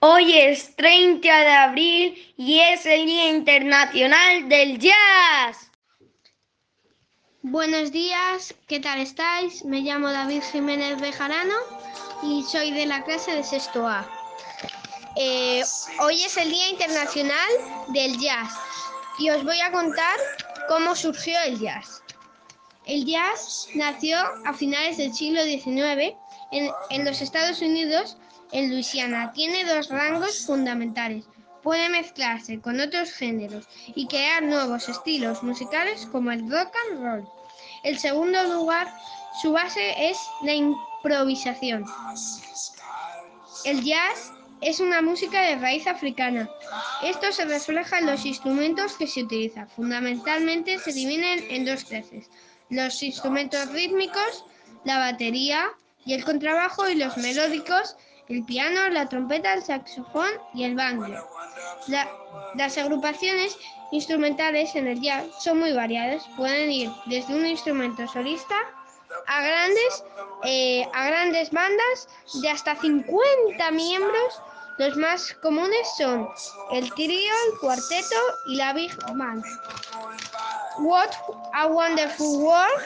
Hoy es 30 de abril y es el Día Internacional del Jazz. Buenos días, ¿qué tal estáis? Me llamo David Jiménez Bejarano y soy de la clase de sexto A. Eh, hoy es el Día Internacional del Jazz y os voy a contar cómo surgió el jazz. El jazz nació a finales del siglo XIX en, en los Estados Unidos, en Luisiana. Tiene dos rangos fundamentales. Puede mezclarse con otros géneros y crear nuevos estilos musicales como el rock and roll. El segundo lugar, su base es la improvisación. El jazz es una música de raíz africana. Esto se refleja en los instrumentos que se utilizan. Fundamentalmente se dividen en dos clases. Los instrumentos rítmicos, la batería y el contrabajo y los melódicos, el piano, la trompeta, el saxofón y el banjo. las agrupaciones instrumentales en el jazz son muy variadas. Pueden ir desde un instrumento solista a grandes, eh, a grandes bandas de hasta 50 miembros. Los más comunes son el trío, el cuarteto y la big band. What a Wonderful World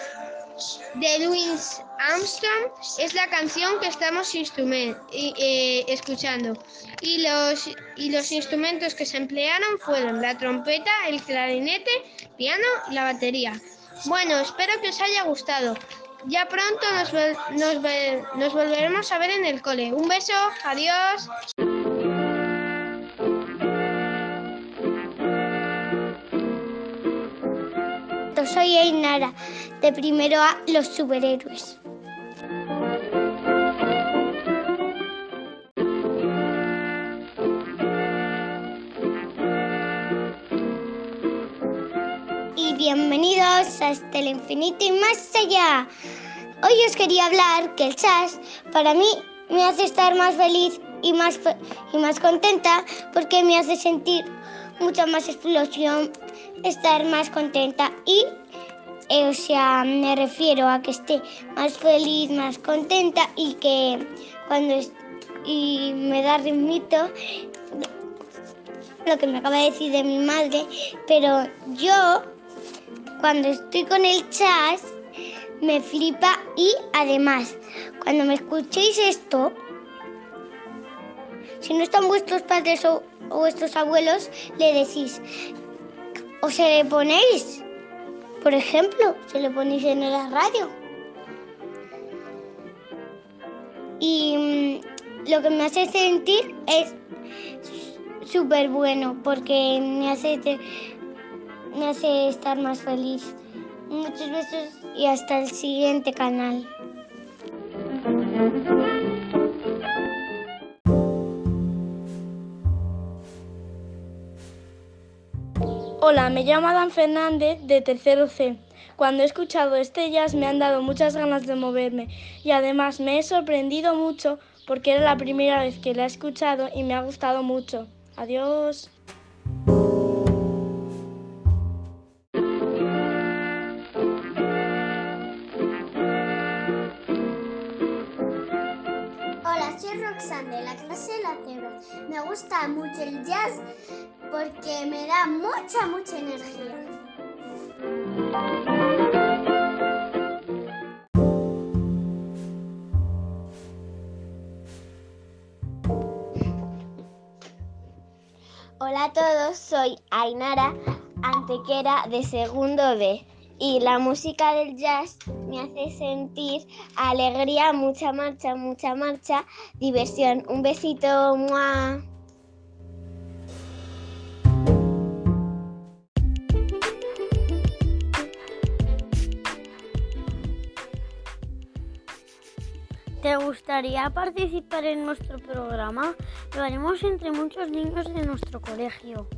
de Louis Armstrong es la canción que estamos eh, escuchando y los, y los instrumentos que se emplearon fueron la trompeta, el clarinete, piano y la batería. Bueno, espero que os haya gustado. Ya pronto nos, nos, nos volveremos a ver en el cole. Un beso, adiós. Soy Ainara, de primero a Los Superhéroes. Y bienvenidos hasta el infinito y más allá. Hoy os quería hablar que el jazz para mí me hace estar más feliz y más, y más contenta porque me hace sentir mucha más explosión, estar más contenta y, o sea, me refiero a que esté más feliz, más contenta y que cuando y me da ritmito lo que me acaba de decir de mi madre, pero yo cuando estoy con el jazz me flipa y además, cuando me escuchéis esto, si no están vuestros padres o, vuestros abuelos, le decís, o se le ponéis, por ejemplo, se le ponéis en la radio. Y mm, lo que me hace sentir es súper bueno porque me hace, me hace estar más feliz. Muchos besos y hasta el siguiente canal. Hola, me llamo Adán Fernández de Tercero C. Cuando he escuchado jazz me han dado muchas ganas de moverme y además me he sorprendido mucho porque era la primera vez que la he escuchado y me ha gustado mucho. Adiós. de la clase la cebra. Me gusta mucho el jazz porque me da mucha, mucha energía. Hola a todos, soy Ainara Antequera de segundo B y la música del jazz me hace sentir alegría, mucha marcha, mucha marcha, diversión. Un besito, ¡mua! ¿Te gustaría participar en nuestro programa? Lo haremos entre muchos niños de nuestro colegio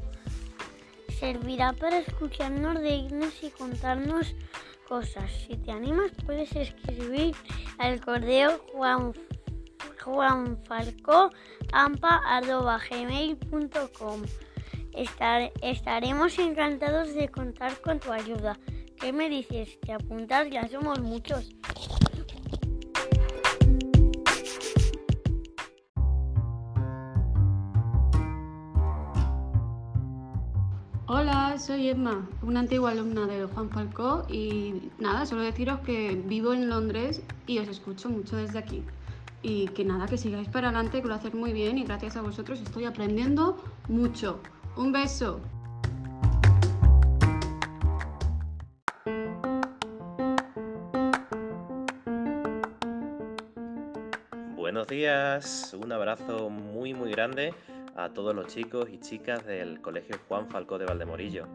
servirá para escucharnos reírnos y contarnos cosas. Si te animas puedes escribir al correo juan, juanfalcoampa.gmail.com Estar, Estaremos encantados de contar con tu ayuda. ¿Qué me dices? ¿Te apuntas? Ya somos muchos. Soy Emma, una antigua alumna de Juan Falcó y nada, solo deciros que vivo en Londres y os escucho mucho desde aquí. Y que nada, que sigáis para adelante, que lo hacéis muy bien y gracias a vosotros estoy aprendiendo mucho. Un beso. Buenos días, un abrazo muy muy grande a todos los chicos y chicas del Colegio Juan Falcó de Valdemorillo.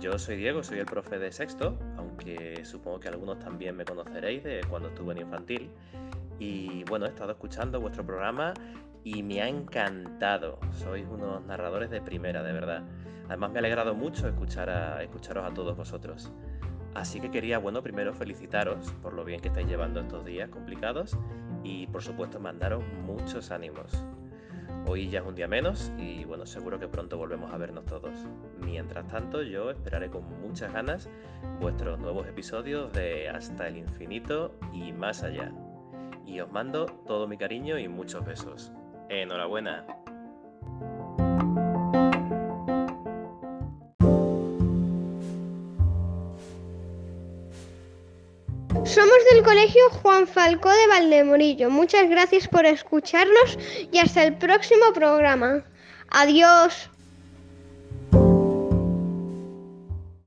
Yo soy Diego, soy el profe de sexto, aunque supongo que algunos también me conoceréis de cuando estuve en infantil. Y bueno, he estado escuchando vuestro programa y me ha encantado. Sois unos narradores de primera, de verdad. Además me ha alegrado mucho escuchar a, escucharos a todos vosotros. Así que quería, bueno, primero felicitaros por lo bien que estáis llevando estos días complicados y por supuesto mandaros muchos ánimos. Hoy ya es un día menos y bueno, seguro que pronto volvemos a vernos todos. Mientras tanto, yo esperaré con muchas ganas vuestros nuevos episodios de Hasta el infinito y más allá. Y os mando todo mi cariño y muchos besos. Enhorabuena. Somos del Colegio Juan Falcó de Valdemorillo. Muchas gracias por escucharnos y hasta el próximo programa. Adiós.